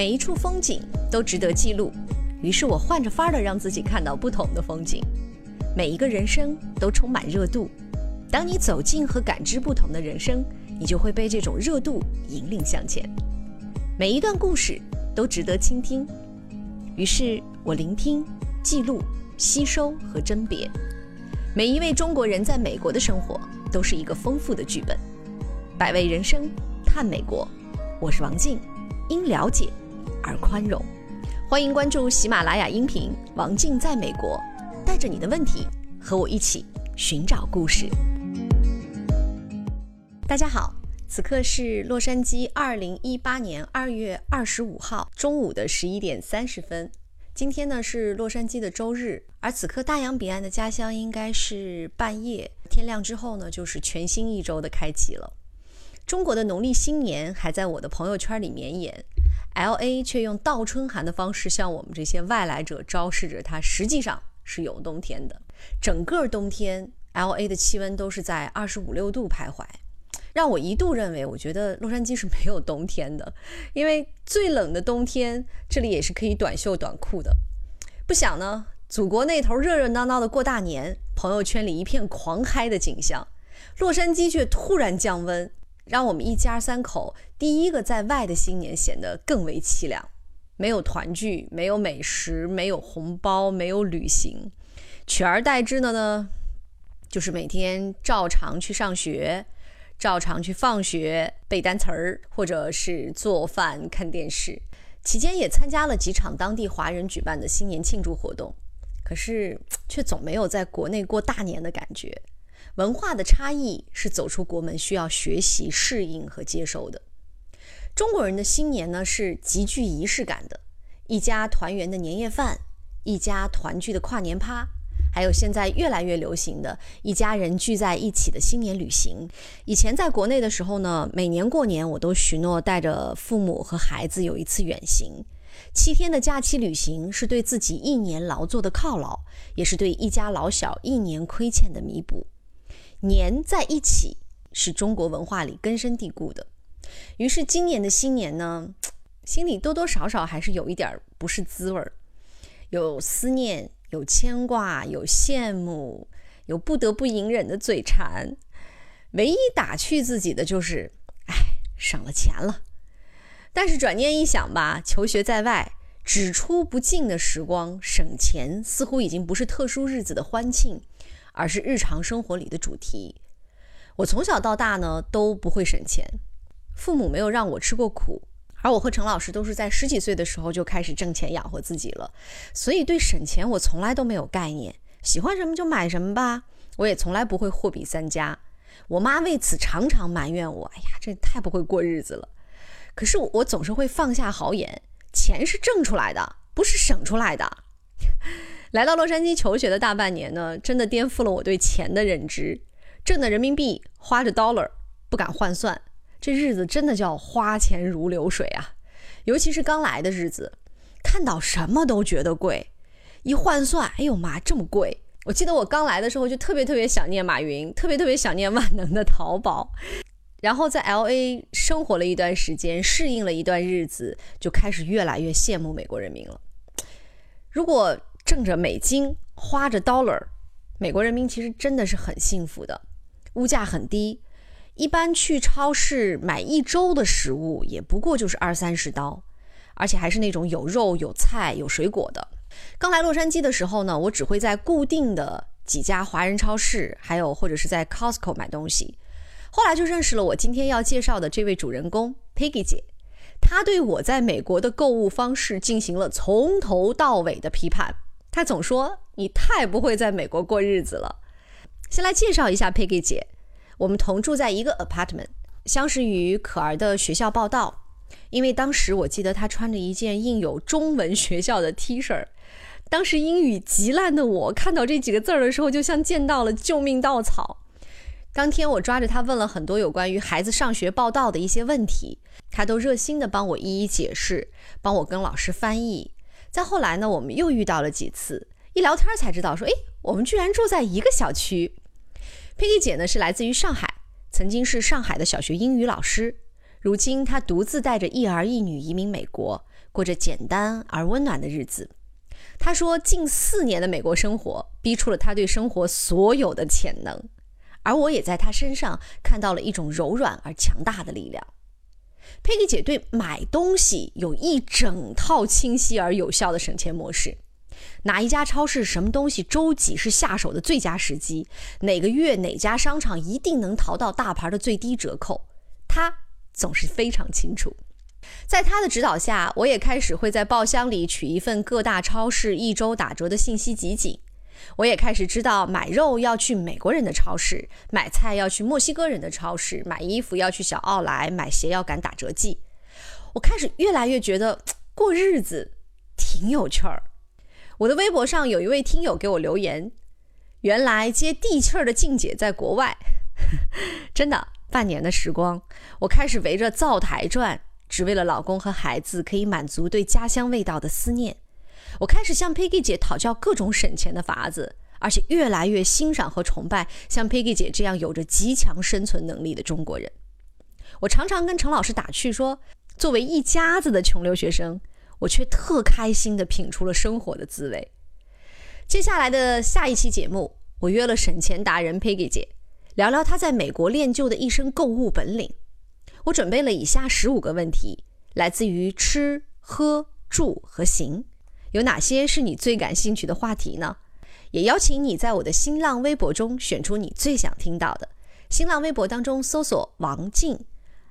每一处风景都值得记录，于是我换着法儿的让自己看到不同的风景。每一个人生都充满热度，当你走进和感知不同的人生，你就会被这种热度引领向前。每一段故事都值得倾听，于是我聆听、记录、吸收和甄别。每一位中国人在美国的生活都是一个丰富的剧本。百味人生，探美国，我是王静，因了解而宽容。欢迎关注喜马拉雅音频《王静在美国》，带着你的问题和我一起寻找故事。大家好，此刻是洛杉矶二零一八年二月二十五号中午的十一点三十分。今天呢是洛杉矶的周日，而此刻大洋彼岸的家乡应该是半夜。天亮之后呢，就是全新一周的开启了。中国的农历新年还在我的朋友圈里绵延，L A 却用倒春寒的方式向我们这些外来者昭示着它实际上是有冬天的。整个冬天，L A 的气温都是在二十五六度徘徊，让我一度认为，我觉得洛杉矶是没有冬天的，因为最冷的冬天这里也是可以短袖短裤的。不想呢，祖国那头热热闹闹的过大年，朋友圈里一片狂嗨的景象，洛杉矶却突然降温。让我们一家三口第一个在外的新年显得更为凄凉，没有团聚，没有美食，没有红包，没有旅行，取而代之的呢，就是每天照常去上学，照常去放学背单词儿，或者是做饭看电视。期间也参加了几场当地华人举办的新年庆祝活动，可是却总没有在国内过大年的感觉。文化的差异是走出国门需要学习、适应和接受的。中国人的新年呢是极具仪式感的，一家团圆的年夜饭，一家团聚的跨年趴，还有现在越来越流行的一家人聚在一起的新年旅行。以前在国内的时候呢，每年过年我都许诺带着父母和孩子有一次远行，七天的假期旅行是对自己一年劳作的犒劳，也是对一家老小一年亏欠的弥补。粘在一起是中国文化里根深蒂固的，于是今年的新年呢，心里多多少少还是有一点不是滋味儿，有思念，有牵挂，有羡慕，有不得不隐忍的嘴馋。唯一打趣自己的就是，哎，省了钱了。但是转念一想吧，求学在外，只出不进的时光，省钱似乎已经不是特殊日子的欢庆。而是日常生活里的主题。我从小到大呢都不会省钱，父母没有让我吃过苦，而我和陈老师都是在十几岁的时候就开始挣钱养活自己了，所以对省钱我从来都没有概念。喜欢什么就买什么吧，我也从来不会货比三家。我妈为此常常埋怨我：“哎呀，这太不会过日子了。”可是我总是会放下豪言：“钱是挣出来的，不是省出来的。”来到洛杉矶求学的大半年呢，真的颠覆了我对钱的认知。挣的人民币花着 dollar，不敢换算，这日子真的叫花钱如流水啊！尤其是刚来的日子，看到什么都觉得贵，一换算，哎呦妈，这么贵！我记得我刚来的时候就特别特别想念马云，特别特别想念万能的淘宝。然后在 L A 生活了一段时间，适应了一段日子，就开始越来越羡慕美国人民了。如果挣着美金，花着 dollar，美国人民其实真的是很幸福的。物价很低，一般去超市买一周的食物也不过就是二三十刀，而且还是那种有肉、有菜、有水果的。刚来洛杉矶的时候呢，我只会在固定的几家华人超市，还有或者是在 Costco 买东西。后来就认识了我今天要介绍的这位主人公 Peggy 姐，她对我在美国的购物方式进行了从头到尾的批判。他总说你太不会在美国过日子了。先来介绍一下 Peggy 姐，我们同住在一个 apartment，相识于可儿的学校报道。因为当时我记得她穿着一件印有中文学校的 T 恤，当时英语极烂的我看到这几个字儿的时候，就像见到了救命稻草。当天我抓着她问了很多有关于孩子上学报道的一些问题，她都热心的帮我一一解释，帮我跟老师翻译。再后来呢，我们又遇到了几次，一聊天才知道说，哎，我们居然住在一个小区。佩蒂姐呢是来自于上海，曾经是上海的小学英语老师，如今她独自带着一儿一女移民美国，过着简单而温暖的日子。她说，近四年的美国生活逼出了她对生活所有的潜能，而我也在她身上看到了一种柔软而强大的力量。佩奇姐对买东西有一整套清晰而有效的省钱模式。哪一家超市什么东西周几是下手的最佳时机？哪个月哪家商场一定能淘到大牌的最低折扣？他总是非常清楚。在他的指导下，我也开始会在报箱里取一份各大超市一周打折的信息集锦。我也开始知道买肉要去美国人的超市，买菜要去墨西哥人的超市，买衣服要去小奥莱，买鞋要赶打折季。我开始越来越觉得过日子挺有趣儿。我的微博上有一位听友给我留言，原来接地气儿的静姐在国外，真的半年的时光，我开始围着灶台转，只为了老公和孩子可以满足对家乡味道的思念。我开始向 Peggy 姐讨教各种省钱的法子，而且越来越欣赏和崇拜像 Peggy 姐这样有着极强生存能力的中国人。我常常跟陈老师打趣说，作为一家子的穷留学生。我却特开心地品出了生活的滋味。接下来的下一期节目，我约了省钱达人 Peggy 姐，聊聊她在美国练就的一身购物本领。我准备了以下十五个问题，来自于吃、喝、住和行，有哪些是你最感兴趣的话题呢？也邀请你在我的新浪微博中选出你最想听到的。新浪微博当中搜索王静，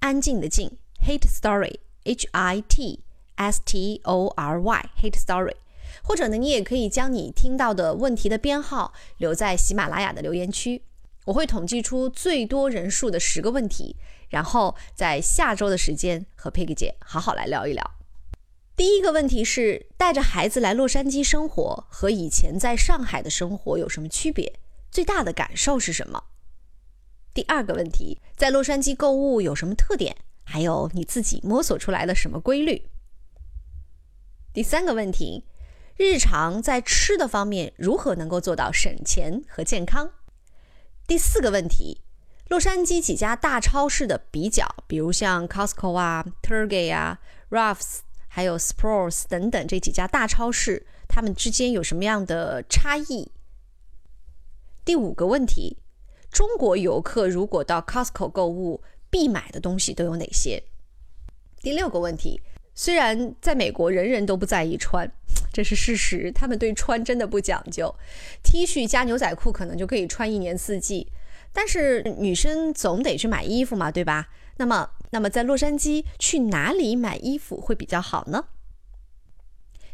安静的静，Hate Story H I T。S T O R Y Hate Story，或者呢，你也可以将你听到的问题的编号留在喜马拉雅的留言区，我会统计出最多人数的十个问题，然后在下周的时间和佩奇姐好好来聊一聊。第一个问题是，带着孩子来洛杉矶生活和以前在上海的生活有什么区别？最大的感受是什么？第二个问题，在洛杉矶购物有什么特点？还有你自己摸索出来的什么规律？第三个问题，日常在吃的方面如何能够做到省钱和健康？第四个问题，洛杉矶几家大超市的比较，比如像 Costco 啊、Target 啊、Ralphs，还有 Sprouts 等等这几家大超市，它们之间有什么样的差异？第五个问题，中国游客如果到 Costco 购物，必买的东西都有哪些？第六个问题。虽然在美国人人都不在意穿，这是事实，他们对穿真的不讲究，T 恤加牛仔裤可能就可以穿一年四季。但是女生总得去买衣服嘛，对吧？那么，那么在洛杉矶去哪里买衣服会比较好呢？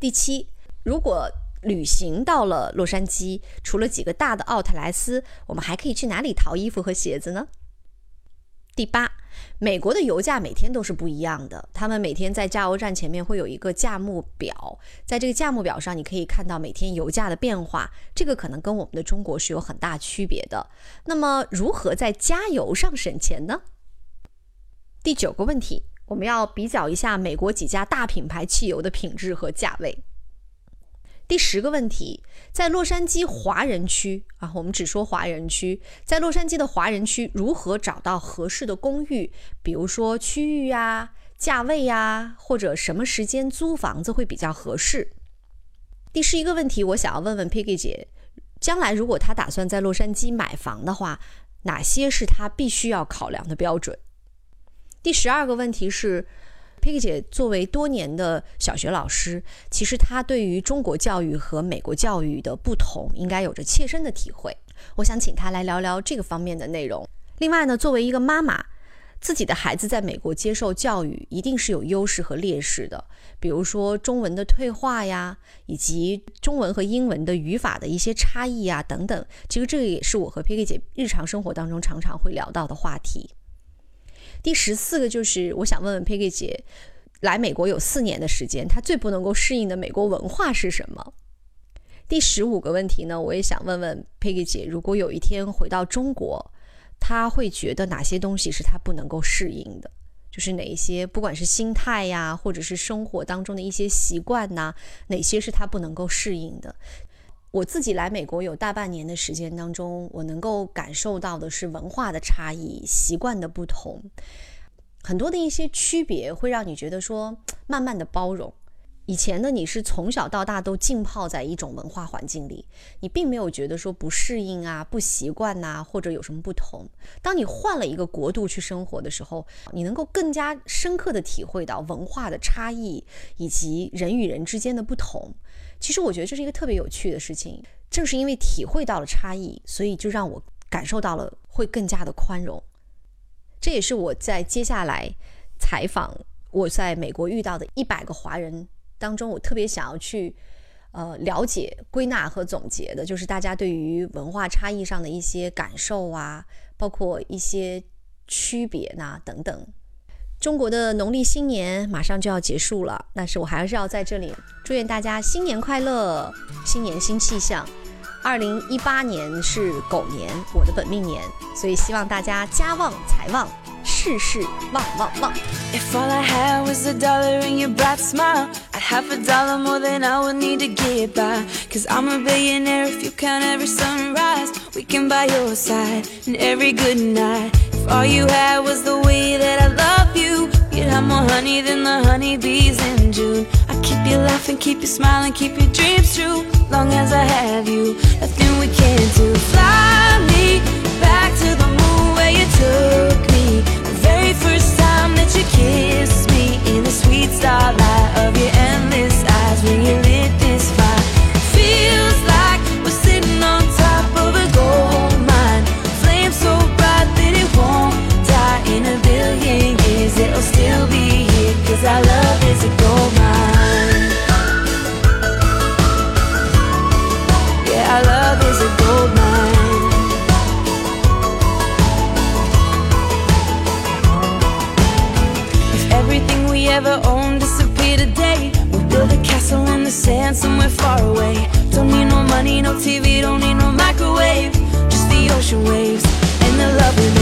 第七，如果旅行到了洛杉矶，除了几个大的奥特莱斯，我们还可以去哪里淘衣服和鞋子呢？第八。美国的油价每天都是不一样的，他们每天在加油站前面会有一个价目表，在这个价目表上，你可以看到每天油价的变化，这个可能跟我们的中国是有很大区别的。那么，如何在加油上省钱呢？第九个问题，我们要比较一下美国几家大品牌汽油的品质和价位。第十个问题，在洛杉矶华人区啊，我们只说华人区，在洛杉矶的华人区如何找到合适的公寓？比如说区域呀、价位呀，或者什么时间租房子会比较合适？第十一个问题，我想要问问 Piggy 姐，将来如果她打算在洛杉矶买房的话，哪些是她必须要考量的标准？第十二个问题是。佩奇姐作为多年的小学老师，其实她对于中国教育和美国教育的不同，应该有着切身的体会。我想请她来聊聊这个方面的内容。另外呢，作为一个妈妈，自己的孩子在美国接受教育，一定是有优势和劣势的。比如说中文的退化呀，以及中文和英文的语法的一些差异啊，等等。其实这个也是我和佩奇姐日常生活当中常常会聊到的话题。第十四个就是我想问问 Peggy 姐，来美国有四年的时间，她最不能够适应的美国文化是什么？第十五个问题呢，我也想问问 Peggy 姐，如果有一天回到中国，她会觉得哪些东西是她不能够适应的？就是哪一些，不管是心态呀，或者是生活当中的一些习惯呐，哪些是她不能够适应的？我自己来美国有大半年的时间当中，我能够感受到的是文化的差异、习惯的不同。很多的一些区别会让你觉得说，慢慢的包容。以前呢，你是从小到大都浸泡在一种文化环境里，你并没有觉得说不适应啊、不习惯呐，或者有什么不同。当你换了一个国度去生活的时候，你能够更加深刻的体会到文化的差异以及人与人之间的不同。其实我觉得这是一个特别有趣的事情。正是因为体会到了差异，所以就让我感受到了会更加的宽容。这也是我在接下来采访我在美国遇到的一百个华人。当中，我特别想要去，呃，了解、归纳和总结的，就是大家对于文化差异上的一些感受啊，包括一些区别呐等等。中国的农历新年马上就要结束了，但是我还是要在这里祝愿大家新年快乐，新年新气象。二零一八年是狗年，我的本命年，所以希望大家家旺财旺。事事旺旺旺。If you. You'd have more honey than the honeybees in June. I keep you laughing, keep you smiling, keep your dreams true. Long as I have you, nothing we can't do. Fly me back to the moon where you took me. The very first time that you kissed me in the sweet starlight of your endless eyes when you. Money, no TV, don't need no microwave. Just the ocean waves and the love we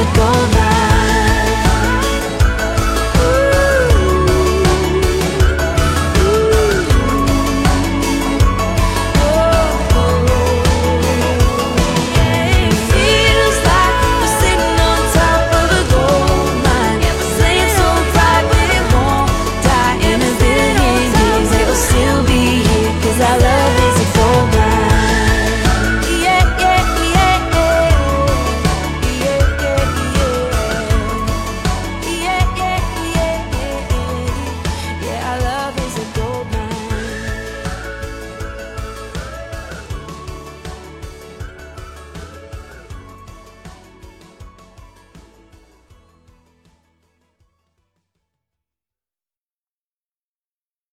it go?